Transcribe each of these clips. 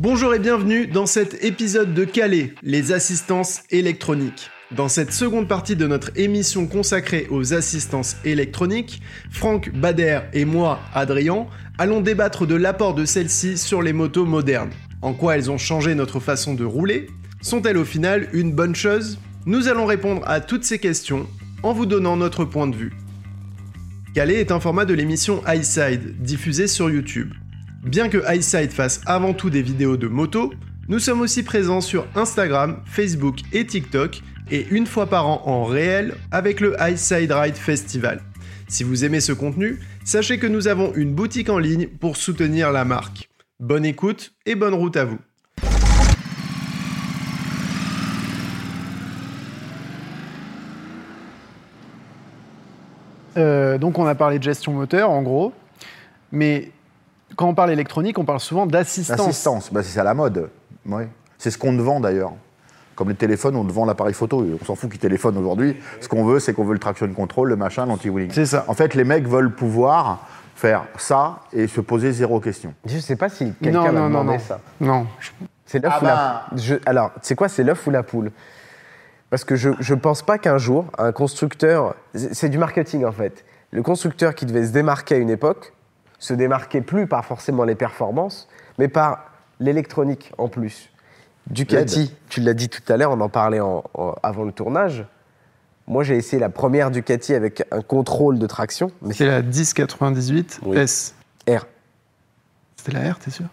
Bonjour et bienvenue dans cet épisode de Calais, les assistances électroniques. Dans cette seconde partie de notre émission consacrée aux assistances électroniques, Franck Bader et moi, Adrien, allons débattre de l'apport de celles-ci sur les motos modernes. En quoi elles ont changé notre façon de rouler? Sont-elles au final une bonne chose? Nous allons répondre à toutes ces questions en vous donnant notre point de vue. Calais est un format de l'émission iSide, diffusée sur YouTube. Bien que iSide fasse avant tout des vidéos de moto, nous sommes aussi présents sur Instagram, Facebook et TikTok, et une fois par an en réel avec le iSide Ride Festival. Si vous aimez ce contenu, sachez que nous avons une boutique en ligne pour soutenir la marque. Bonne écoute et bonne route à vous. Euh, donc on a parlé de gestion moteur en gros, mais quand on parle électronique, on parle souvent d'assistance. L'assistance, bah, c'est ça la mode. Oui. C'est ce qu'on te vend d'ailleurs. Comme les téléphones, on te vend l'appareil photo. On s'en fout qui téléphone aujourd'hui. Ce qu'on veut, c'est qu'on veut le traction control, le machin, l'anti-wheeling. C'est ça. En fait, les mecs veulent pouvoir faire ça et se poser zéro question. Je sais pas si Non, quelqu'un m'a non, non, demandé non. ça. Non. C'est l'œuf Ah ou la bah. je- Alors, c'est quoi C'est l'œuf ou la poule? Parce que je je pense pas qu'un jour, un constructeur. c'est du marketing en fait. Le constructeur qui devait se démarquer à une époque se démarquait plus par forcément les performances, mais par l'électronique en plus. Ducati, tu l'as dit tout à l'heure, on en parlait en- en- avant le tournage. Moi, j'ai essayé la première Ducati avec un contrôle de traction, mais C'est la 1098 Oui. S. R. C'était la R, t'es sûr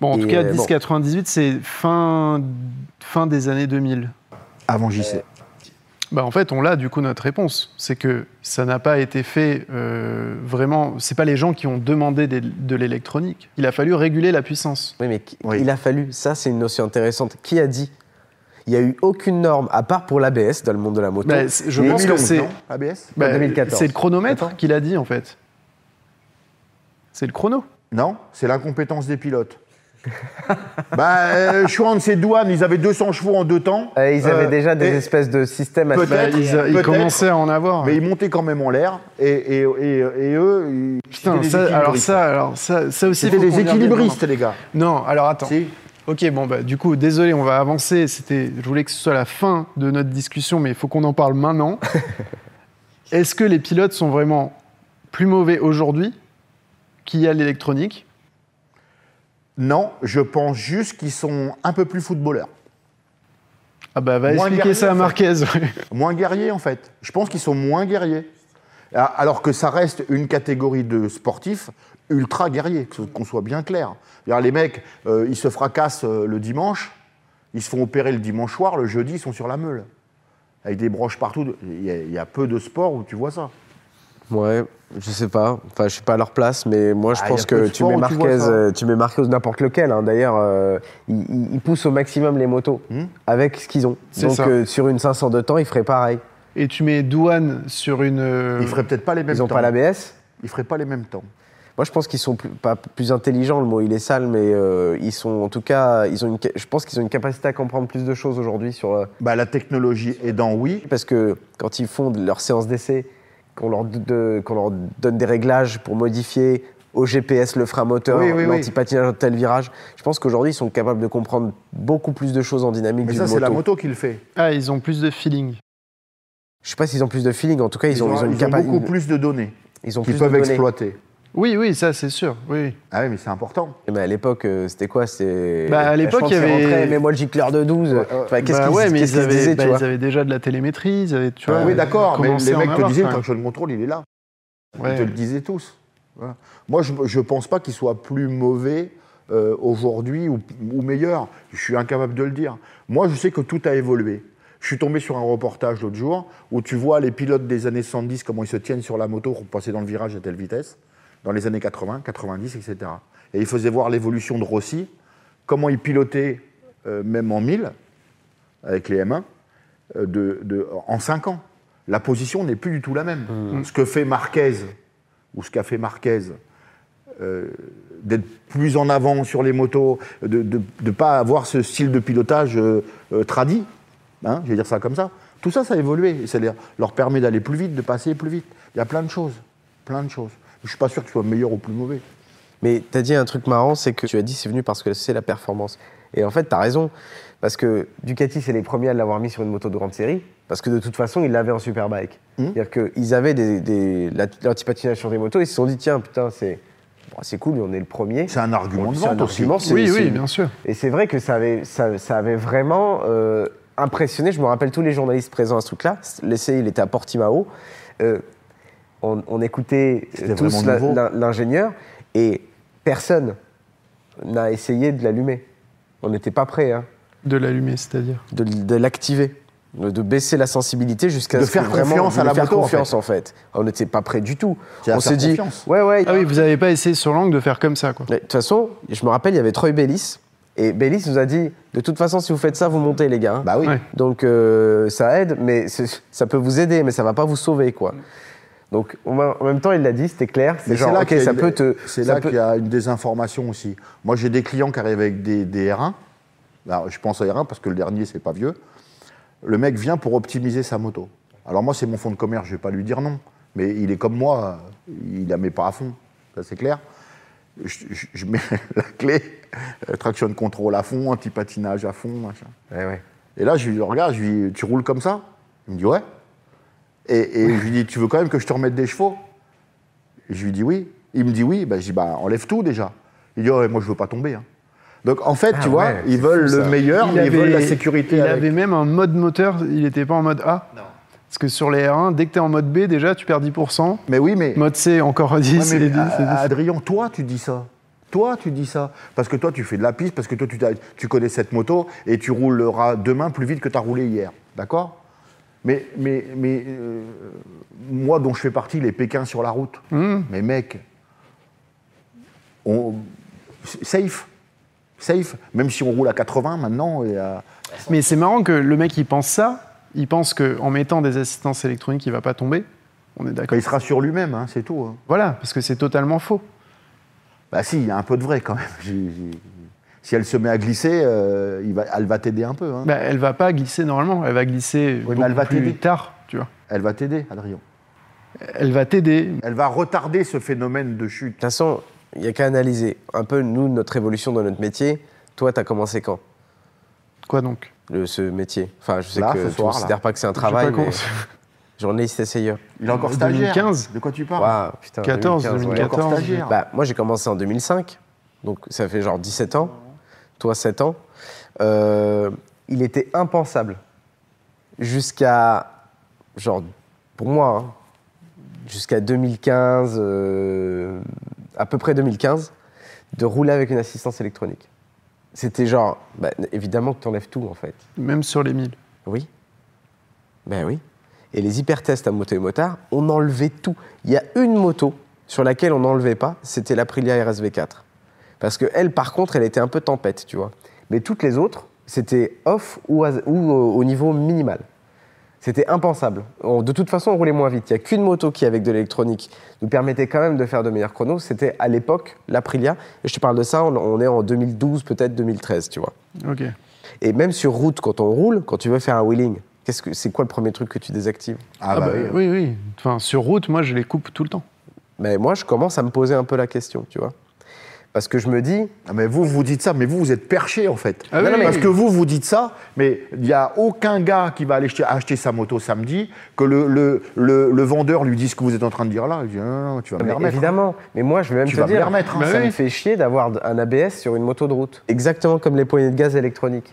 Bon, en Et, tout cas, euh, bon. 1098, c'est fin, fin des années 2000. Avant JC. Bah, en fait, on l'a du coup notre réponse. C'est que ça n'a pas été fait euh, vraiment. C'est pas les gens qui ont demandé des- de l'électronique. Il a fallu réguler la puissance. Oui, mais qui- Oui. il a fallu, ça c'est une notion intéressante. Qui a dit? Il n'y a eu aucune norme, à part pour l'ABS dans le monde de la moto. Bah, c'est- je pense que 2011, c'est. non ABS bah, 2014. C'est le chronomètre Attends. qu'il a dit en fait. C'est le chrono. Non, c'est l'incompétence des pilotes. bah, euh, Schwann, ses douanes, ils avaient 200 chevaux en deux temps. Euh, ils avaient Euh, déjà des espèces de systèmes à Peut-être. Ils, peut-être. commençaient à en avoir. Mais ils montaient quand même en l'air. Et, et, et, et eux, ils, Putain, ça, alors ça, alors ça, ça aussi. C'était des équilibristes, les gars. Non, alors attends. Si. Ok, bon, bah, du coup, désolé, on va avancer. C'était, je voulais que ce soit la fin de notre discussion, mais il faut qu'on en parle maintenant. Est-ce que les pilotes sont vraiment plus mauvais aujourd'hui qu'il y a l'électronique Non, je pense juste qu'ils sont un peu plus footballeurs. Ah bah, va Moins expliquer guerrier, ça à. Marquez. Moins guerriers, en fait. Je pense qu'ils sont moins guerriers. Ah, Alors que ça reste une catégorie de sportifs ultra guerriers, qu'on soit bien clair. Les mecs, euh, ils se fracassent euh, le dimanche, ils se font opérer le dimanche soir, le jeudi, ils sont sur la meule. Avec des broches partout. Il y, a, il y a peu de sports où tu vois ça. Ouais, je sais pas. Enfin, je suis pas à leur place, mais moi je Ah, pense que tu mets tu Marquez, euh, tu mets Marquez n'importe lequel. hein. D'ailleurs, euh, ils, ils- ils poussent au maximum les motos Hmm. avec ce qu'ils ont. Donc ça. euh, sur une 500 de temps, ils feraient pareil. Et tu mets douane sur une. euh, Ils feraient peut-être pas les mêmes Ils ont temps. pas l'ABS. Ils feraient pas les mêmes temps. Moi, je pense qu'ils sont plus, pas plus intelligents. Le mot, il est sale, mais euh, ils sont, en tout cas, ils ont une, je pense qu'ils ont une capacité à comprendre plus de choses aujourd'hui sur. euh, Bah, la technologie aidant, oui. parce que quand ils font de leur séance d'essai, qu'on leur, de- qu'on leur donne des réglages pour modifier au GPS le frein moteur, Oui, oui, l'antipatinage de tel virage, je pense qu'aujourd'hui, ils sont capables de comprendre beaucoup plus de choses en dynamique Mais ça, c'est la moto. qui le fait. Ah, ils ont plus de feeling. Je sais pas s'ils ont plus de feeling, en tout cas, ils, Ils, ont, ont, ils ont ils ont beaucoup plus de données Ils ont qu'ils de peuvent données. exploiter. Oui, oui, ça c'est sûr. Oui. Ah oui, mais c'est important. Eh ben, à l'époque, euh, c'était quoi? C'était. Bah, à l'époque, Je il y que c'est avait- rentré, Mets-moi le gicleur de 12. Ouais, Enfin, qu'est-ce Bah qu'ils ouais, mais qu'est-ce ils qu'ils avaient, disaient, bah, tu vois? ils avaient déjà de la télémétrie, ils avaient, tu vois. oui, d'accord, mais les mecs te disaient, le quand même. traction control, il est là. Ouais. Ils te le disaient tous. Voilà. Moi, je ne pense pas qu'il soit plus mauvais euh, aujourd'hui ou, ou meilleur. Je suis incapable de le dire. Moi, je sais que tout a évolué. Je suis tombé sur un reportage l'autre jour où tu vois les pilotes des années 70, comment ils se tiennent sur la moto pour passer dans le virage à telle vitesse, dans les années 80, 90, etc. Et ils faisaient voir l'évolution de Rossi, comment il pilotait, euh, même en 1000, avec les M1, euh, de, de- en 5 ans. La position n'est plus du tout la même. Ce que fait Marquez, ou ce qu'a fait Marquez, euh, d'être plus en avant sur les motos, de ne pas avoir ce style de pilotage tradit, hein, je vais dire ça comme ça. Tout ça, ça a évolué. Ça leur- leur permet d'aller plus vite, de passer plus vite. Il y a plein de choses. Plein de choses. Je ne suis pas sûr que ce soit meilleur ou plus mauvais. Mais tu as dit un truc marrant, c'est que tu as dit c'est venu parce que c'est la performance. Et en fait, tu as raison. Parce que Ducati, c'est les premiers à l'avoir mis sur une moto de grande série. Parce que de toute façon, ils l'avaient en superbike. Mhm. C'est-à-dire qu'ils avaient des, des, la- l'antipatinage sur des motos. Ils se sont dit, tiens, putain, c'est bon, c'est cool, on est le premier. C'est un argument de C'est un vente aussi. Oui, oui, bien sûr. Et c'est vrai que ça avait, ça, ça avait vraiment euh, impressionné. Je me rappelle tous les journalistes présents à ce truc-là. L'essai, il était à Portimao. Euh, on, on écoutait C'était tous l'ingénieur et personne n'a essayé de l'allumer. On n'était pas prêt hein, De l'allumer, c'est-à-dire. de, de l'activer, de, baisser la sensibilité jusqu'à De ce que faire confiance de à la faire moto, en confiance en fait. On n'était pas prêt du tout. On s'est dit, ouais ouais. Ah oui, vous n'avez pas essayé sur l'angle de faire comme ça, quoi. De toute façon, je me rappelle, il y avait Troy Bellis. Et Bellis nous a dit, de toute façon, si vous faites ça, vous montez, les gars. Bah oui. Ouais. Donc euh, ça aide, mais ça peut vous aider, mais ça va pas vous sauver, quoi. Donc en même- temps, il l'a dit, c'était clair. C'est a ça une- peut te. C'est là peut- qu'il y a une désinformation aussi. Moi, j'ai des clients qui arrivent avec des, des R1. Alors, je pense à R1 parce que le dernier, c'est pas vieux. Le mec vient pour optimiser sa moto. Alors moi, c'est mon fonds de commerce, je vais pas lui dire non. Mais il est comme moi, il la met pas à fond. Ça, c'est clair. Je, je- je mets la clé, euh, traction control à fond, anti-patinage à fond, machin. Ouais, ouais. Et là, je lui regarde, je lui dis, tu roules comme ça? Il me dit, ouais. Et, et je lui dis, tu veux quand même que je te remette des chevaux? Et je lui dis, oui. Il me dit, oui. Ben, je dis, bah, enlève tout déjà. Il dit, ouais, moi, je veux pas tomber. hein. Donc, en fait, Ah tu vois, ouais, ils veulent fou, le ça. meilleur, mais ils veulent la sécurité Il avec. avait même un mode moteur, il n'était pas en mode A. Non. Parce que sur les R1, dès que tu es en mode B, déjà, tu perds 10%. Mais oui, mais, Mode C, encore 10. Ouais, mais, et 10, et 10. à- à- Adrien, toi, tu dis ça. Toi, tu dis ça. Parce que toi, tu fais de la piste, parce que toi, tu, tu connais cette moto et tu rouleras demain plus vite que tu as roulé hier. D'accord? Mais, mais, mais euh, moi, dont je fais partie, les Pékins sur la route. Mmh. Mais mec, on, safe. Safe. Même si on roule à 80 maintenant. Et à- Mais c'est marrant que le mec, il pense ça. Il pense qu'en mettant des assistances électroniques, il va pas tomber. On est d'accord. il sera sur lui-même, hein, c'est tout. hein. Voilà, parce que c'est totalement faux. Bah si, il y a un peu de vrai quand même. Si elle se met à glisser, euh, il va, elle va t'aider un peu. hein. Bah, elle va pas glisser normalement, elle va glisser Oui, mais elle va plus t'aider. tard, tu vois. Elle va t'aider, Adrien. Elle va t'aider. Elle va retarder ce phénomène de chute. De toute façon, il n'y a qu'à analyser un peu, nous, notre évolution dans notre métier. Toi, tu as commencé quand? Quoi donc? Le, ce métier Enfin, je sais Là, que tu ne considères pas que c'est un travail, mais journaliste essayeur. Il est encore En stagiaire. 2015. De quoi tu parles? Waouh, putain, 14, 2015, ouais. Il est encore 2014. stagiaire. Bah, moi, j'ai commencé en 2005, donc ça fait genre 17 ans. Toi, 7 ans. Euh, il était impensable jusqu'à, genre, pour moi, hein, jusqu'à 2015, euh, à peu près 2015, de rouler avec une assistance électronique. C'était genre, bah, évidemment que tu enlèves tout, en fait. Même sur les 1000. Oui. Ben oui. Et les hypertests à moto et motard, on enlevait tout. Il y a une moto sur laquelle on n'enlevait pas, c'était l'Aprilia RSV4. Parce que elle, par contre, elle était un peu tempête, tu vois. Mais toutes les autres, c'était off ou, à- ou au au niveau minimal. C'était impensable. On- de toute façon, on roulait moins vite. Il n'y a qu'une moto qui, avec de l'électronique, nous permettait quand même de faire de meilleurs chronos. C'était à l'époque l'Aprilia. Et je te parle de ça, on, on est en 2012, peut-être 2013, tu vois. Ok. Et même sur route, quand on roule, quand tu veux faire un wheeling, qu'est-ce que c'est quoi le premier truc que tu désactives? Ah, Ah bah, bah, oui. oui, oui. Enfin, sur route, moi, je les coupe tout le temps. Mais moi, je commence à me poser un peu la question, tu vois. Parce que je me dis, Ah, mais vous, vous dites ça, mais vous, vous êtes perché en fait. Ah oui, Non. Parce que vous, vous dites ça, mais il n'y a aucun gars qui va aller acheter, acheter sa moto samedi, que le, le, le, le vendeur lui dise ce que vous êtes en train de dire là. Il dit non, non, tu vas me mais remettre. évidemment, mais moi, je vais même Tu te vas me dire, remettre, hein. Bah ça oui. me fait chier d'avoir un ABS sur une moto de route. Exactement comme les poignées de gaz électroniques.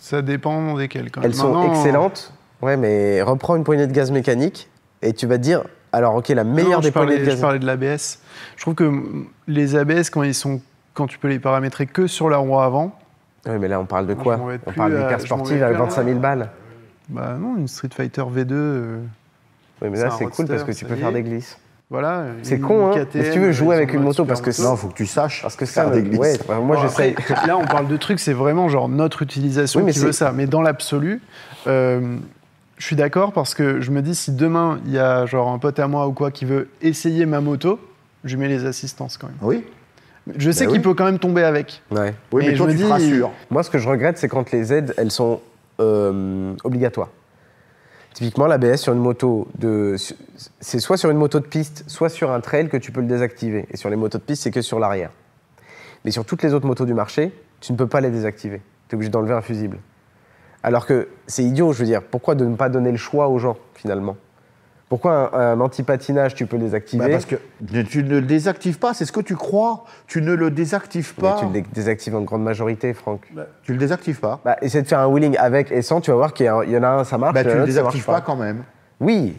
Ça dépend desquelles, quand même. Elles sont excellentes. Ouais, mais reprends une poignée de gaz mécanique et tu vas te dire, alors ok, la meilleure non, des poignées de je parlais de l'ABS. Je trouve que les ABS, quand ils sont, quand tu peux les paramétrer que sur la roue avant, Oui, mais là, on parle de quoi On parle à- d'une carte je m'en sportive vais avec plus à- 25 000 balles. bah non, une Street Fighter V2. euh, Oui, mais là, c'est cool parce que tu peux faire des glisses. Voilà. C'est con, hein. KTM, Mais si tu veux jouer avec une moto, parce que Non, faut que tu saches Parce que faire ça, des glisses. ouais, bah, moi, j'essaye. là, on parle de trucs, c'est vraiment genre notre utilisation Oui, mais qui veut ça. Mais dans l'absolu, euh, je suis d'accord parce que je me dis si demain il y a genre un pote à moi ou quoi qui veut essayer ma moto, je lui mets les assistances quand même. Oui, Je sais Bah qu'il oui. peut quand même tomber avec. Ouais. oui mais je toi, me tu te dis- rassures. Moi, ce que je regrette, c'est quand les aides, elles sont euh, obligatoires. Typiquement, l'ABS sur une moto de, c'est soit sur une moto de piste, soit sur un trail que tu peux le désactiver. Et sur les motos de piste, c'est que sur l'arrière. Mais sur toutes les autres motos du marché, tu ne peux pas les désactiver. Tu es obligé d'enlever un fusible. Alors que c'est idiot, je veux dire. Pourquoi de ne pas donner le choix aux gens, finalement? Pourquoi un, un anti-patinage, tu peux le désactiver Bah, parce que tu ne le désactives pas, c'est ce que tu crois. Tu ne le désactives Mais pas. tu le dé- désactives en grande majorité, Franck. Tu le désactives pas. Bah, essaie de faire un wheeling avec et sans, tu vas voir qu'il y, en a un, ça marche. Bah, tu a le désactives pas quand même. Oui,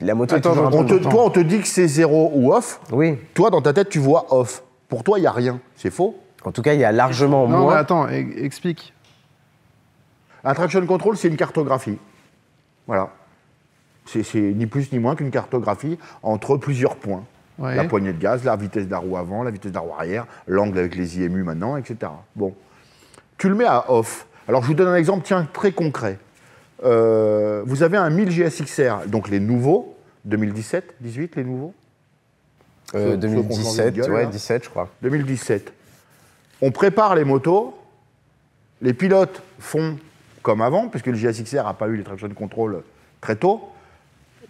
la moto est toujours attends, peu- On te- toi, on te dit que c'est zéro ou off. Oui. Toi, dans ta tête, tu vois off. Pour toi, il n'y a rien. C'est faux. En tout cas, il y a largement Non, mais moins. attends, e- explique. Un traction control, c'est une cartographie. Voilà. C'est ni plus ni moins qu'une cartographie entre plusieurs points. Ouais. La poignée de gaz, la vitesse de la roue avant, la vitesse de la roue arrière, l'angle avec les IMU maintenant, etc. Bon. Tu le mets à off. Alors, je vous donne un exemple, tiens, très concret. Euh, vous avez un 1000 GSXR, donc les nouveaux, 2017, 18, les nouveaux? Euh, Ceux- ceux qu'on change de 2017, gueule, ouais, là. 17, je crois. 2017. On prépare les motos, les pilotes font comme avant, puisque le GSXR n'a pas eu les traction control très tôt.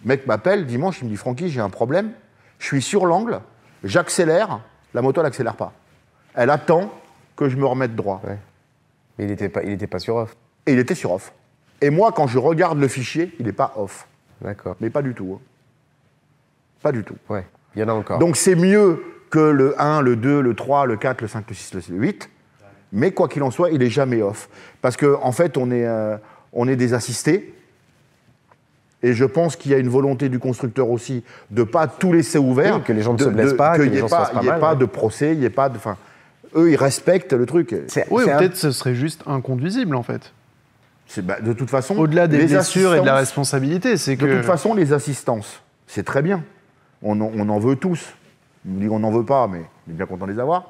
Le mec m'appelle dimanche, il me dit Francky, j'ai un problème, je suis sur l'angle, j'accélère, la moto elle n'accélère pas. Elle attend que je me remette droit. Ouais. Mais il n'était pas, il était pas sur off. Et il était sur off. Et moi, quand je regarde le fichier, il n'est pas off. D'accord. Mais pas du tout. hein. Pas du tout. Ouais. Il y en a encore. Donc c'est mieux que le 1, le 2, le 3, le 4, le 5, le 6, le 8. Mais quoi qu'il en soit, il est jamais off. Parce qu'en en fait, on est, euh, on est des assistés. Et je pense qu'il y a une volonté du constructeur aussi de ne pas tout laisser ouvert. Oui, que les gens ne de- se blessent de- pas, qu'il n'y ait pas, y ouais. de procès, il n'y ait pas de. Enfin, eux, ils respectent le truc. Oui, ou c'est un- peut-être ce serait juste inconduisible en fait. C'est- bah, de toute façon. Au-delà des les blessures et de la assistances- responsabilité, c'est De que. toute façon, les assistances, c'est très bien. On en, on en veut tous. On dit qu'on n'en veut pas, mais on est bien content de les avoir.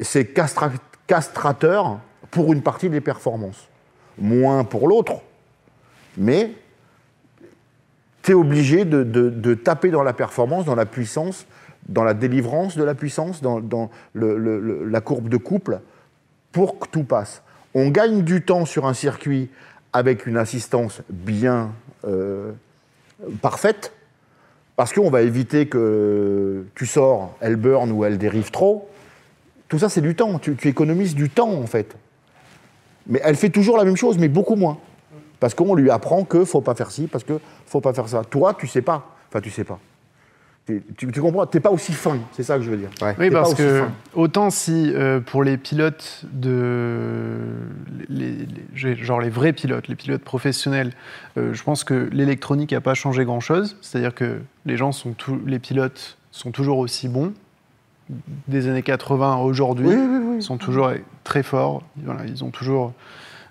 C'est castrateur pour une partie des performances. Moins pour l'autre. Mais tu es obligé de, taper dans la performance, dans la puissance, dans la délivrance de la puissance, dans, la courbe de couple, pour que tout passe. On gagne du temps sur un circuit avec une assistance bien euh, parfaite, parce qu'on va éviter que tu sors, elle burn ou elle dérive trop. Tout ça, c'est du temps. Tu, tu économises du temps, en fait. Mais elle fait toujours la même chose, mais beaucoup moins. Parce qu'on lui apprend que faut pas faire ci, parce que faut pas faire ça. Toi, tu sais pas. Enfin, tu sais pas. Tu, tu, tu comprends? T'es pas aussi fin, c'est ça que je veux dire. Ouais. Oui, parce que fin. autant si euh, pour les pilotes de. Les, les- j'ai- genre les vrais pilotes, les pilotes professionnels, euh, je pense que l'électronique n'a pas changé grand-chose. C'est-à-dire que les gens sont tous. Les pilotes sont toujours aussi bons. Des années 80 à aujourd'hui, Oui, oui, oui. ils sont toujours très forts. Voilà, ils ont toujours.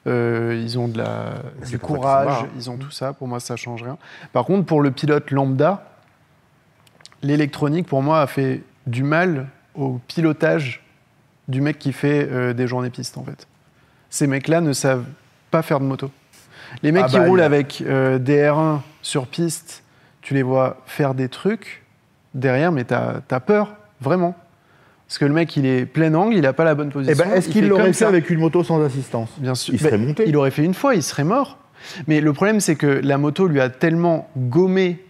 euh, ils ont de la, du courage, hein. ils ont tout ça. Pour moi, ça change rien. Par contre, pour le pilote lambda, l'électronique, pour moi, a fait du mal au pilotage du mec qui fait euh, des journées pistes, en fait. Ces mecs-là ne savent pas faire de moto. Les mecs Ah qui bah, roulent a- avec euh, des R1 sur piste, tu les vois faire des trucs derrière, mais t'as as peur, vraiment. Parce que le mec, il est plein angle, il a pas la bonne Eh position. ben, est-ce il qu'il l'aurait fait ça. avec une moto sans assistance Bien sûr. Il serait Ben, monté. Il aurait fait une fois, il serait mort. Mais le problème, c'est que la moto lui a tellement gommé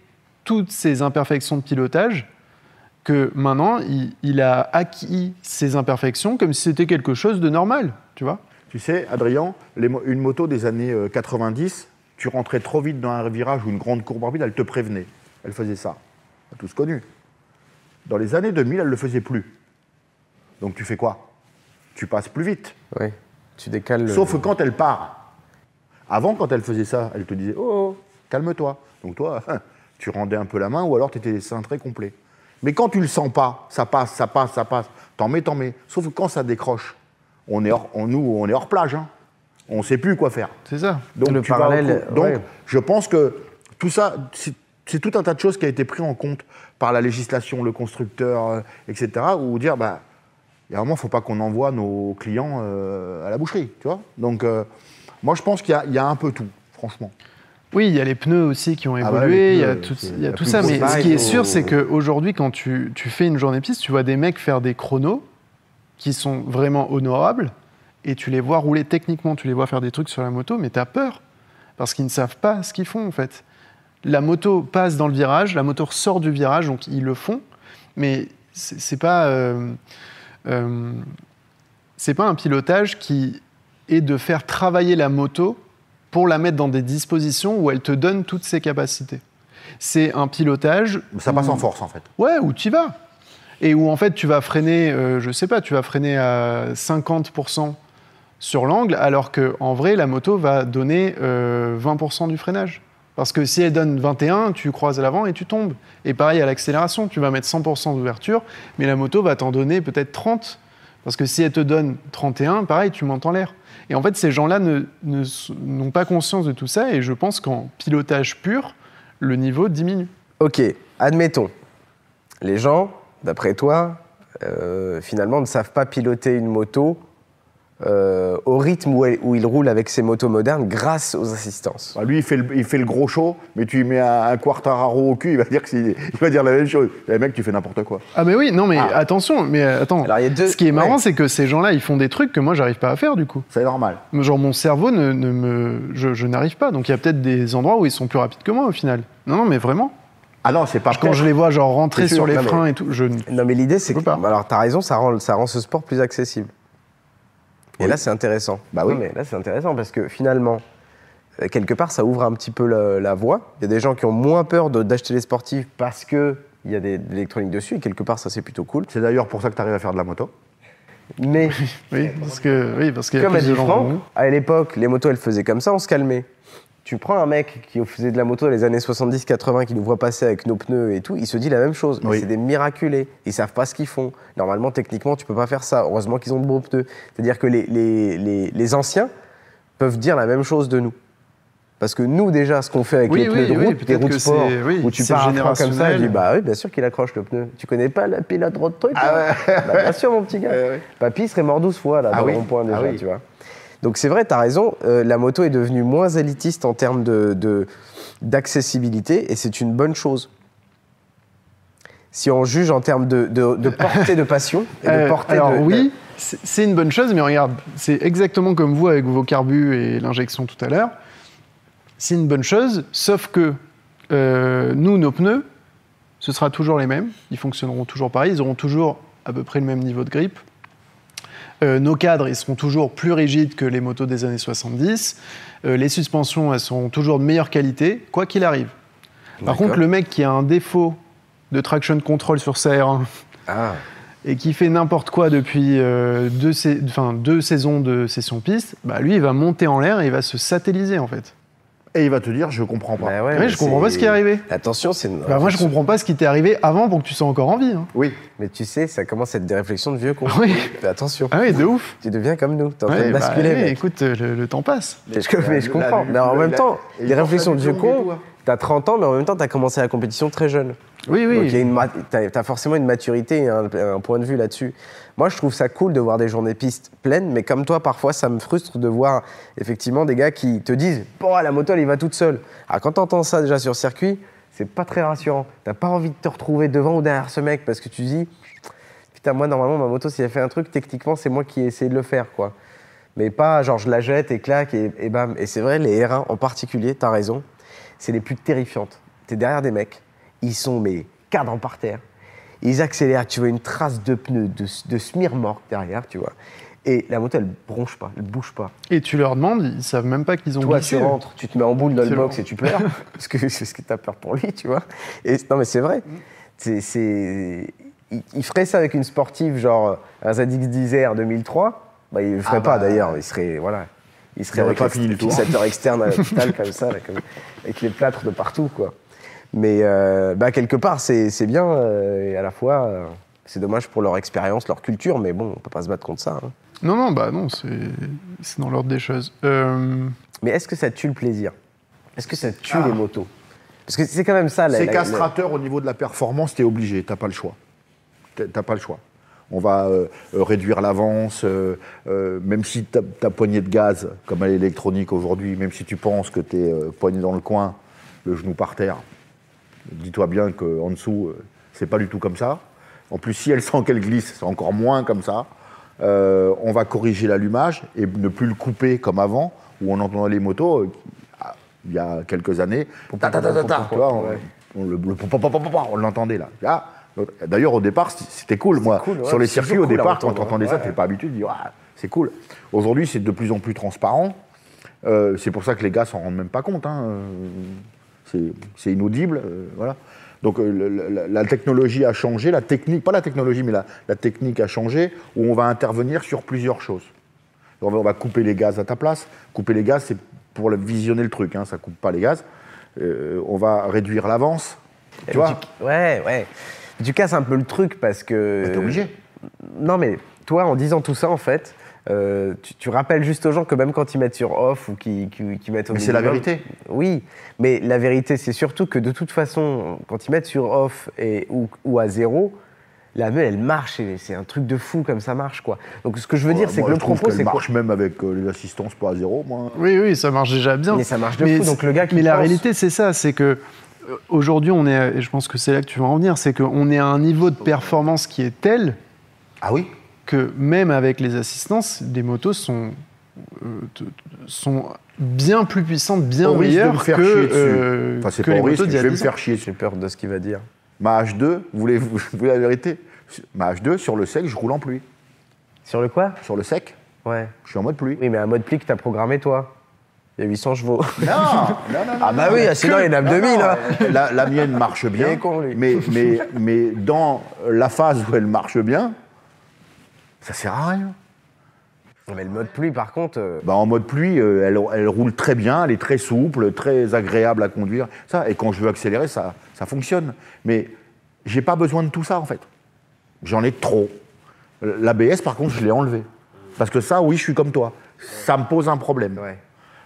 toutes ses imperfections de pilotage que maintenant, il, il a acquis ses imperfections comme si c'était quelque chose de normal, tu vois Tu sais, Adrien, les une moto des années euh, 90, tu rentrais trop vite dans un virage ou une grande courbe rapide, elle te prévenait. Elle faisait ça. On a tous connu. Dans les années 2000, elle ne le faisait plus. Donc tu fais quoi? Tu passes plus vite. Ouais. Tu décales. le- Sauf que quand elle part. Avant, quand elle faisait ça, elle te disait Oh, oh, calme-toi. Donc toi, tu rendais un peu la main ou alors tu étais cintré complet. Mais quand tu le sens pas, ça passe, ça passe, ça passe, t'en mets, t'en mets. Sauf que quand ça décroche, on est hors, on, nous, on est hors plage. hein. On ne sait plus quoi faire. C'est ça. Donc, Le tu parallèle, donc ouais. je pense que tout ça, c'est tout un tas de choses qui a été pris en compte par la législation, le constructeur, euh, etc. Où dire, bah, il y a un moment, il ne faut pas qu'on envoie nos clients euh, à la boucherie, tu vois. Donc, euh, moi, je pense qu'il y, y a un peu tout, franchement. Oui, il y a les pneus aussi qui ont Ah bah, évolué, il y a tout, c'est il y a la tout plus ça. Mais ce qui est au- sûr, c'est qu'aujourd'hui, quand tu, tu fais une journée piste, tu vois des mecs faire des chronos qui sont vraiment honorables et tu les vois rouler techniquement, tu les vois faire des trucs sur la moto, mais tu as peur. parce qu'ils ne savent pas ce qu'ils font en fait. La moto passe dans le virage, la moto sort du virage, donc ils le font, mais c'est pas, euh, euh, c'est pas un pilotage qui est de faire travailler la moto pour la mettre dans des dispositions où elle te donne toutes ses capacités. C'est un pilotage. Ça passe où- en force, en fait. Ouais, où tu vas. Et où en fait tu vas freiner, euh, je sais pas, tu vas freiner à 50% sur l'angle, alors que en vrai la moto va donner euh, 20% du freinage. Parce que si elle donne 21, tu croises à l'avant et tu tombes. Et pareil à l'accélération, tu vas mettre 100% d'ouverture, mais la moto va t'en donner peut-être 30. Parce que si elle te donne 31, pareil, tu montes en l'air. Et en fait, ces gens-là n'ont pas conscience de tout ça, et je pense qu'en pilotage pur, le niveau diminue. Ok, admettons. Les gens, d'après toi, euh, finalement, ne savent pas piloter une moto euh, au rythme où, elle- où ils roulent avec ces motos modernes grâce aux assistances. Bah, lui, il fait, le, il fait le gros show, mais tu lui mets un, un Quartararo au cul, il va dire, que il va dire la même chose. Eh, mec, tu fais n'importe quoi. Ah mais oui, non mais Ah. attention, mais euh, attends. Alors, il y a deux- Ce qui est marrant, ouais. c'est que ces gens-là, ils font des trucs que moi, j'arrive pas à faire du coup. C'est normal. Genre mon cerveau ne, ne me, je, je n'arrive pas. Donc il y a peut-être des endroits où ils sont plus rapides que moi au final. Non, non, mais vraiment. Ah non, c'est pas Quand je les vois genre rentrer sur les non, mais- freins et tout, je. Non, mais l'idée, c'est que. pas. Alors, t'as raison, ça rend, ça rend ce sport plus accessible. Et Oui. là, c'est intéressant. Bah oui. Mais là, c'est intéressant parce que finalement, euh, quelque part, ça ouvre un petit peu la, la voie. Il y a des gens qui ont moins peur d'acheter les sportifs parce qu'il y a des, de l'électronique dessus. Et quelque part, ça, c'est plutôt cool. C'est d'ailleurs pour ça que tu arrives à faire de la moto. Mais, Oui, parce que oui, parce a comme a dit Franck, à l'époque, les motos, elles faisaient comme ça, on se calmait. Tu prends un mec qui faisait de la moto dans les années 70-80, qui nous voit passer avec nos pneus et tout, il se dit la même chose. Oui. c'est des miraculés. Ils savent pas ce qu'ils font. Normalement, techniquement, tu peux pas faire ça. Heureusement qu'ils ont de beaux pneus. C'est-à-dire que les, les, les, les anciens peuvent dire la même chose de nous. Parce que nous, déjà, ce qu'on fait avec Oui, les pneus oui, de route, des routes sport, où tu pars comme ça, tu dis bah oui, bien sûr qu'il accroche le pneu. Tu connais pas la pilote road truc Ah là Bah, Bien sûr, mon petit gars. Ouais. Papy serait mort 12 fois là, Ah dans le rond-point déjà, Ah oui. tu vois. Donc c'est vrai, tu as raison, euh, la moto est devenue moins élitiste en termes de- de- d'accessibilité et c'est une bonne chose. Si on juge en termes de, de- de portée de passion et de Euh, portée alors de... oui, c'est c'est une bonne chose, mais regarde, c'est exactement comme vous avec vos carbus et l'injection tout à l'heure. C'est une bonne chose, sauf que euh, nous, nos pneus, ce sera toujours les mêmes, ils fonctionneront toujours pareil, ils auront toujours à peu près le même niveau de grippe. Euh, nos cadres, ils seront toujours plus rigides que les motos des années 70. Euh, les suspensions, elles seront toujours de meilleure qualité, quoi qu'il arrive. Par contre, le mec qui a un défaut de traction control sur sa R1, Ah, et qui fait n'importe quoi depuis euh, deux, sais- deux saisons de session piste, bah lui, il va monter en l'air et il va se satelliser en fait. Et il va te dire, je comprends pas. bah ouais, mais je comprends pas ce qui est arrivé. Attention, c'est une... Bah, moi, je comprends pas ce qui t'est arrivé avant pour que tu sois encore en vie. hein. Oui. Mais tu sais, ça commence à être des réflexions de vieux con. Oui. Fais attention, Ah oui, de ouf. tu deviens comme nous, t'es en train Ouais, de bah, basculer. mec. écoute, euh, le, le temps passe. Mais je, mais comprends. la- mais en la- même la- temps, les réflexions de vieux con, t'as 30 ans, mais en même temps, t'as commencé la compétition très jeune. Oui, Donc oui. t'as, t'as forcément une maturité et un, point de vue là-dessus. Moi, je trouve ça cool de voir des journées pistes pleines, mais comme toi, parfois, ça me frustre de voir effectivement des gars qui te disent Bon, la moto, elle y va toute seule. Alors, quand t'entends ça déjà sur circuit, c'est pas très rassurant. T'as pas envie de te retrouver devant ou derrière ce mec parce que tu dis Putain, moi, normalement, ma moto, si elle fait un truc, techniquement, c'est moi qui ai essayé de le faire, quoi. Mais pas genre je la jette et claque et, et bam. Et c'est vrai, les R1 en particulier, t'as raison, c'est les plus terrifiantes. T'es derrière des mecs, ils sont mais cadres par terre. Ils accélèrent, tu vois une trace de pneu, de, de smirmorque derrière, tu vois. Et la moto, elle bronche pas, elle bouge pas. Et tu leur demandes, ils savent même pas qu'ils ont Toi, glissé. tu rentres, tu te mets en boule dans le box et tu pleures, parce que c'est ce que tu as peur pour lui, tu vois. Et, non, mais c'est vrai. C'est, c'est- Il, il ferait ça avec une sportive, genre un ZX10R 2003. Bah, il le ferait Ah pas bah. d'ailleurs. Il serait, voilà. Il serait Il avec pas fini le tour. fixateur externe à l'hôpital, comme ça, là, comme- avec les plâtres de partout, quoi. Mais euh, bah, quelque part, c'est, c'est bien, euh, et à la fois, euh, c'est dommage pour leur expérience, leur culture, mais bon, on peut pas se battre contre ça. hein. Non, non, bah non, c'est c'est dans l'ordre des choses. Euh, Mais est-ce que ça tue le plaisir? Est-ce que ça tue Ah. les motos? Parce que c'est quand même ça. la- C'est la- castrateur au niveau de la performance, t'es obligé, t'as pas le choix. T'as- T'as pas le choix. On va euh, euh, réduire l'avance, euh, euh, même si ta, ta poignée de gaz, comme à l'électronique aujourd'hui, même si tu penses que t'es euh, poigné dans le coin, le genou par terre, dis-toi bien qu'en dessous, euh, c'est pas du tout comme ça. En plus, si elle sent qu'elle glisse, c'est encore moins comme ça. Euh, on va corriger l'allumage et ne plus le couper comme avant, où on entendait les motos euh, il y a quelques années. On, l'entendait là. Ah, D'ailleurs, au départ, c'était cool. Moi, cool, ouais, sur les circuits, au départ, quand tu entendais ça, tu pas habitué de dire ah, c'est cool. Aujourd'hui, c'est de plus en plus transparent. Euh, c'est pour ça que les gars s'en rendent même pas compte. hein. C'est inaudible. euh, voilà. Donc euh, le- la, la technologie a changé, la technique, pas la technologie, mais la, la technique a changé, où on va intervenir sur plusieurs choses. On va, on va couper les gaz à ta place. Couper les gaz, c'est pour visionner le truc, hein, ça coupe pas les gaz. Euh, on va réduire l'avance. Tu vois, tu- Ouais, ouais. Tu casses un peu le truc parce que. T'es obligé. Non, mais toi, en disant tout ça, en fait, euh, tu, tu rappelles juste aux gens que même quand ils mettent sur off ou qu'ils mettent au Mais c'est la vérité. Oui, mais la vérité, c'est surtout que de toute façon, quand ils mettent sur off et, ou, ou à zéro, la meule, elle marche c'est un truc de fou comme ça marche, quoi. Donc ce que je veux dire, c'est que le je trouve propos, c'est marche même avec euh, les assistances pas à zéro. Moi. Oui, oui, ça marche déjà bien. Mais ça marche de Mais fou, donc le gars qui Mais la réalité, c'est ça, c'est que euh, aujourd'hui, on est, et je pense que c'est là que tu vas en venir, c'est qu'on est à un niveau de performance qui est tel Ah oui que même avec les assistances, les motos sont, euh, sont bien plus puissantes, bien Au risque de meilleures me faire que, chier dessus. euh, Enfin, c'est que pas les au risque, motos y je a vais me 10 ans. faire chier J'ai peur de ce qu'il va dire. Ma H2, vous voulez, vous voulez la vérité? Ma H2, sur le sec, je roule en pluie. Sur le quoi? Sur le sec, Ouais. je suis en mode pluie. Oui, mais un mode pli que t'as programmé, toi. Il y a 800 chevaux. Non, non, non, non. Ah bah non, oui, sinon, que- il y en a non, 2000, non, hein. La, la mienne marche bien, con, mais, mais, mais dans la phase où elle marche bien, ça sert à rien. mais le mode pluie, par contre. euh, Bah, en mode pluie, euh, elle, elle roule très bien, elle est très souple, très agréable à conduire. Ça, et quand je veux accélérer, ça, ça fonctionne. Mais j'ai pas besoin de tout ça, en fait. J'en ai trop. L'ABS, par contre, je l'ai enlevé. Parce que ça, oui, je suis comme toi. Ça me pose un problème. ouais.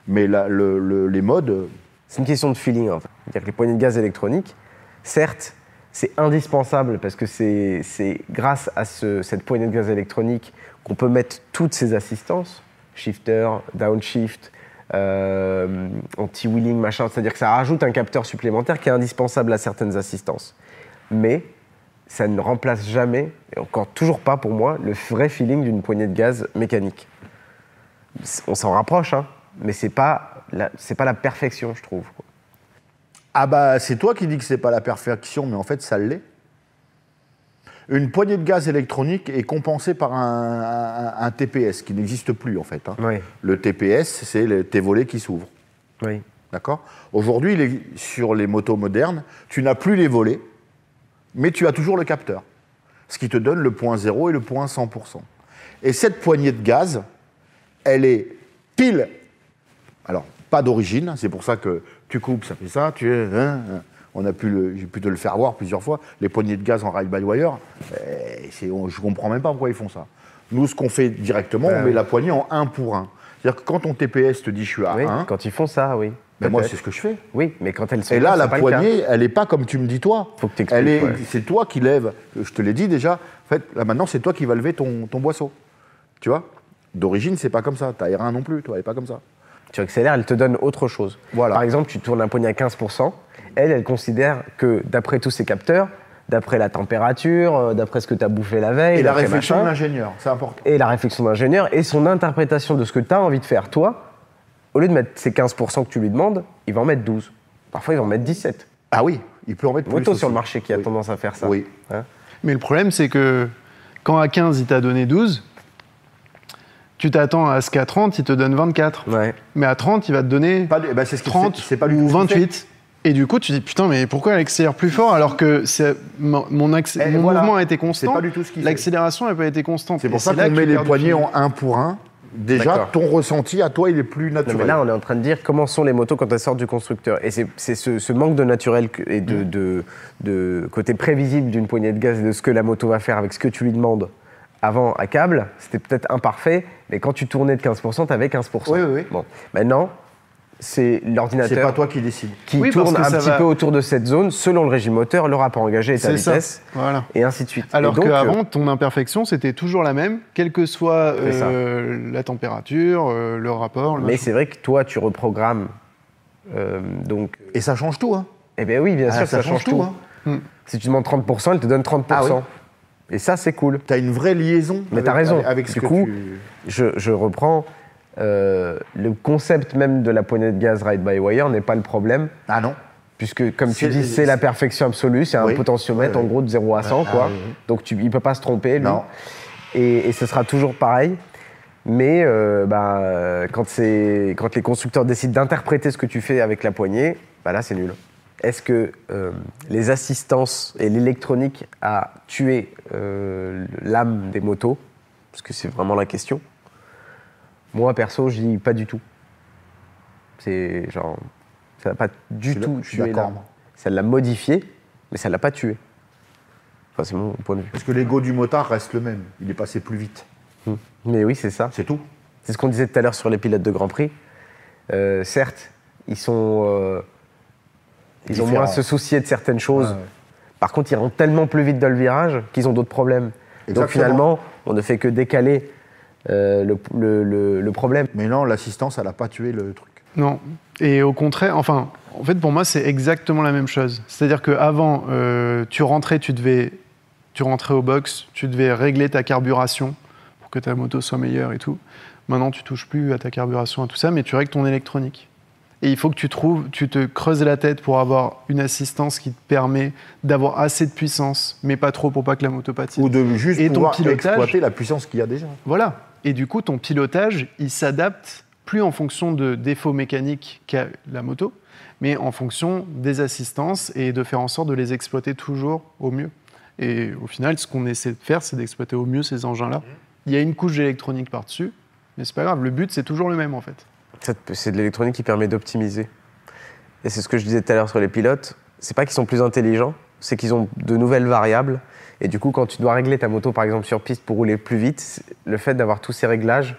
Mais la- le- le- les modes, euh, C'est une question de feeling, en fait. C'est-à-dire que les poignées de gaz électroniques, certes, c'est indispensable parce que c'est grâce à ce- cette poignée de gaz électronique qu'on peut mettre toutes ces assistances, shifter, downshift, euh, anti-wheeling, machin. C'est-à-dire que ça rajoute un capteur supplémentaire qui est indispensable à certaines assistances. Mais ça ne remplace jamais, et encore toujours pas pour moi, le vrai feeling d'une poignée de gaz mécanique. On s'en rapproche, hein, mais c'est pas la, pas la perfection, je trouve. Ah bah c'est toi qui dis que c'est pas la perfection, mais en fait ça l'est. Une poignée de gaz électronique est compensée par un, un- un TPS qui n'existe plus en fait. hein. Oui, Le TPS, c'est le- tes volets qui s'ouvrent. oui. D'accord? Aujourd'hui, sur les motos modernes, tu n'as plus les volets, mais tu as toujours le capteur. Ce qui te donne le point 0 et le point 100%. Et cette poignée de gaz, elle est pile. Alors, pas d'origine, c'est pour ça que tu coupes, ça fait ça, tu es. hein, hein. on a pu le- j'ai pu te le faire voir plusieurs fois. Les poignées de gaz en ride-by-wire, eh, c'est- on- je ne comprends même pas pourquoi ils font ça. Nous, ce qu'on fait directement, on Ben met oui. la poignée en 1 pour 1. C'est-à-dire que quand ton TPS te dit je suis à Oui, 1, quand ils font ça, oui. ben moi, c'est ce que je fais. Oui, mais quand elles sont Et là, la poignée, elle n'est pas comme tu me dis toi. Faut que Elle est, ouais. c'est toi qui lèves. Je te l'ai dit déjà. En fait, là maintenant, c'est toi qui vas lever ton, ton boisseau. Tu vois? D'origine, c'est pas comme ça. Ta R1 non plus, toi, elle est pas comme ça. Tu accélères, elle te donne autre chose. Voilà. Par exemple, tu tournes un poignet à 15%. Elle, elle considère que d'après tous ces capteurs, d'après la température, euh, d'après ce que tu as bouffé la veille, Et la réflexion machin, de l'ingénieur, c'est important. et la réflexion d'ingénieur et son interprétation de ce que tu as envie de faire toi, au lieu de mettre ces 15% que tu lui demandes, il va en mettre 12. Parfois, il va en mettre 17. Ah oui, il peut en mettre plus. Moto aussi. sur le marché qui a Oui. tendance à faire ça. Oui. Hein Mais le problème, c'est que quand à 15, il t'a donné 12, tu t'attends à ce qu'à 30, il te donne 24. ouais. Mais à 30, il va te donner Pas bah, ce qui- 30 c'est- c'est pas du ou tout ce qu'il fait. 28. Et du coup, tu dis putain, mais pourquoi elle accélère plus fort alors que mon, Eh, mon voilà. mouvement a été constant C'est pas du tout ce. L'accélération n'a pas été constante. C'est Et pour ça qu'on met les poignées en 1 pour 1. Déjà, ton ressenti à toi, il est plus Non, naturel. mais là, on est en train de dire comment sont les motos quand elles sortent du constructeur. Et c'est ce, ce manque de naturel et Mm. de, de- de côté prévisible d'une poignée de gaz et de ce que la moto va faire avec ce que tu lui demandes avant à câble, c'était peut-être imparfait, mais quand tu tournais de 15%, tu avais 15%. Oui, oui, oui. Bon. Maintenant, c'est c'est pas l'ordinateur toi qui décide. qui Oui, tourne un petit va- peu autour de cette zone selon le régime moteur, le rapport engagé et ta vitesse, Voilà. et ainsi de suite. Alors qu'avant, ton imperfection, c'était toujours la même, quelle que soit euh, la température, euh, le rapport. Le mais c'est vrai que toi, tu reprogrammes. euh, donc, Et ça change tout. Hein. eh bien oui, bien Ah, sûr, ça, change tout. hein. Si tu demandes 30%, elle te donne 30%. Ah Et ça, c'est cool. Tu as une vraie liaison. Mais avec, t'as raison. Avec ce Du que coup, tu- Je, je reprends. euh, le concept même de la poignée de gaz ride-by-wire n'est pas le problème, Ah non puisque, comme tu dis, c'est la perfection absolue, c'est un potentiomètre Oui, en gros de 0 à 100, Ah, quoi. Donc tu, il ne peut pas se tromper, lui. Non. Et, et ce sera toujours pareil. Mais euh, bah, quand les constructeurs décident d'interpréter ce que tu fais avec la poignée, bah là c'est nul. Est-ce que euh, les assistances et l'électronique a tué euh, l'âme des motos? Parce que c'est vraiment la question. Moi perso, je dis pas du tout. C'est genre, ça n'a pas du Je tout tué l'âme. Ça l'a modifié, mais ça l'a pas tué. Enfin, c'est mon point de vue. Parce que l'ego du motard reste le même. Il est passé plus vite. Mais oui, c'est ça. C'est tout. C'est ce qu'on disait tout à l'heure sur les pilotes de Grand Prix. Euh, certes, ils sont, ils ont moins à se soucier de certaines choses. Ouais, ouais. Par contre, ils rentrent tellement plus vite dans le virage qu'ils ont d'autres problèmes. Donc finalement, on ne fait que décaler euh, le, le- le- le problème. Mais non, l'assistance, elle n'a pas tué le truc. Non. Et au contraire, enfin, en fait, pour moi, c'est exactement la même chose. C'est-à-dire qu'avant, euh, tu rentrais, tu devais, tu rentrais au box, tu devais régler ta carburation pour que ta moto soit meilleure et tout. Maintenant, tu touches plus à ta carburation, à tout ça, mais tu règles ton électronique. Et il faut que tu trouves, tu te creuses la tête pour avoir une assistance qui te permet d'avoir assez de puissance, mais pas trop pour pas que la moto patine. Ou de juste Et ton pouvoir pilotage exploiter la puissance qu'il y a déjà. Voilà. Et du coup, ton pilotage, il s'adapte plus en fonction de défauts mécaniques qu'a la moto, mais en fonction des assistances et de faire en sorte de les exploiter toujours au mieux. Et au final, ce qu'on essaie de faire, c'est d'exploiter au mieux ces engins-là. Il y a une couche d'électronique par-dessus, mais c'est pas grave. Le but, c'est toujours le même en fait. C'est de l'électronique qui permet d'optimiser. Et c'est ce que je disais tout à l'heure sur les pilotes. C'est pas qu'ils sont plus intelligents, c'est qu'ils ont de nouvelles variables. Et du coup, quand tu dois régler ta moto, par exemple, sur piste pour rouler plus vite, le fait d'avoir tous ces réglages,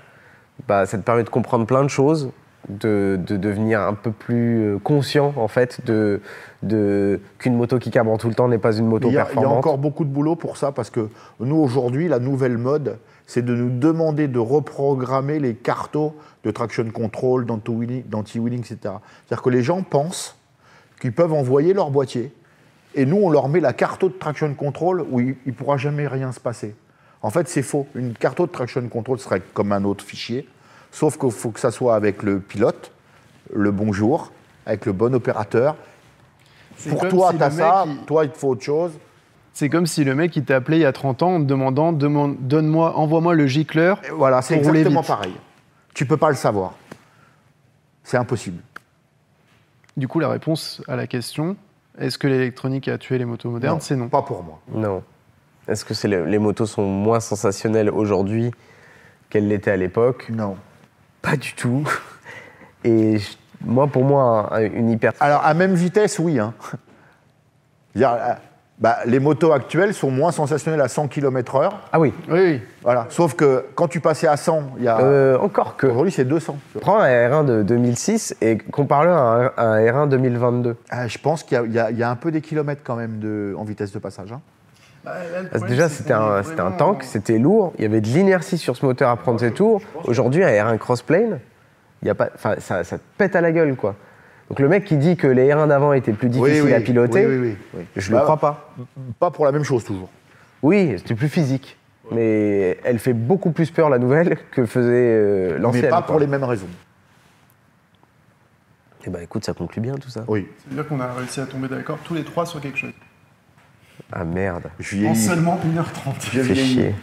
bah, ça te permet de comprendre plein de choses, de, de devenir un peu plus euh, conscient, en fait, de, de, qu'une moto qui cabre tout le temps n'est pas une moto Il a, il y a performante. encore beaucoup de boulot pour ça parce que nous, aujourd'hui, la nouvelle mode, c'est de nous demander de reprogrammer les cartos de traction control, d'anti-wheeling, etc. C'est-à-dire que les gens pensent qu'ils peuvent envoyer leur boîtier et nous, on leur met la carto de traction control où il ne pourra jamais rien se passer. En fait, c'est faux. Une carto de traction control serait comme un autre fichier, sauf qu'il faut que ça soit avec le pilote, le bonjour, avec le bon opérateur. Pour toi, si tu as le ça, il- toi, il te faut autre chose. C'est comme si le mec, il t'a appelé il y a 30 ans en te demandant Demande- donne-moi, envoie-moi le gicleur. Et Voilà, c'est exactement vite. pareil. Tu peux pas le savoir. C'est impossible. Du coup, la réponse à la question est-ce que l'électronique a tué les motos modernes? C'est non. Pas pour moi. Non. Est-ce que c'est les, les motos sont moins sensationnelles aujourd'hui qu'elles l'étaient à l'époque? Non. Pas du tout. Et je- moi, pour moi, un- une hyper. Alors, à même vitesse, oui. hein. Bah, les motos actuelles sont moins sensationnelles à 100 km/h. Ah oui. Oui, oui. Voilà. Sauf que quand tu passais à 100, il y a... Euh, encore que. aujourd'hui, c'est 200. Prends un R1 de 2006 et compare-le à un, à un R1 2022. Ah, je pense qu'il y a- y, y un peu des kilomètres quand même de, en vitesse de passage. hein. Que déjà, c'était un, tank, c'était lourd, il y avait de l'inertie sur ce moteur à prendre ses tours. Aujourd'hui, un R1 crossplane, il y a pas, enfin, ça, ça te pète à la gueule, quoi. Donc le mec qui dit que les R1 d'avant étaient plus difficiles oui, à piloter, oui, oui, oui, oui. je Bah, le crois pas. Pas pour la même chose, toujours. Oui, c'était plus physique. Mais elle fait beaucoup plus peur, la nouvelle, que faisait euh, l'ancienne. Mais pas quoi. pour les mêmes raisons. Eh ben écoute, ça conclut bien tout ça. Oui. C'est-à-dire qu'on a réussi à tomber d'accord tous les trois sur quelque chose. Ah merde, Je. En seulement 1h30. Je fais vieillis. chier.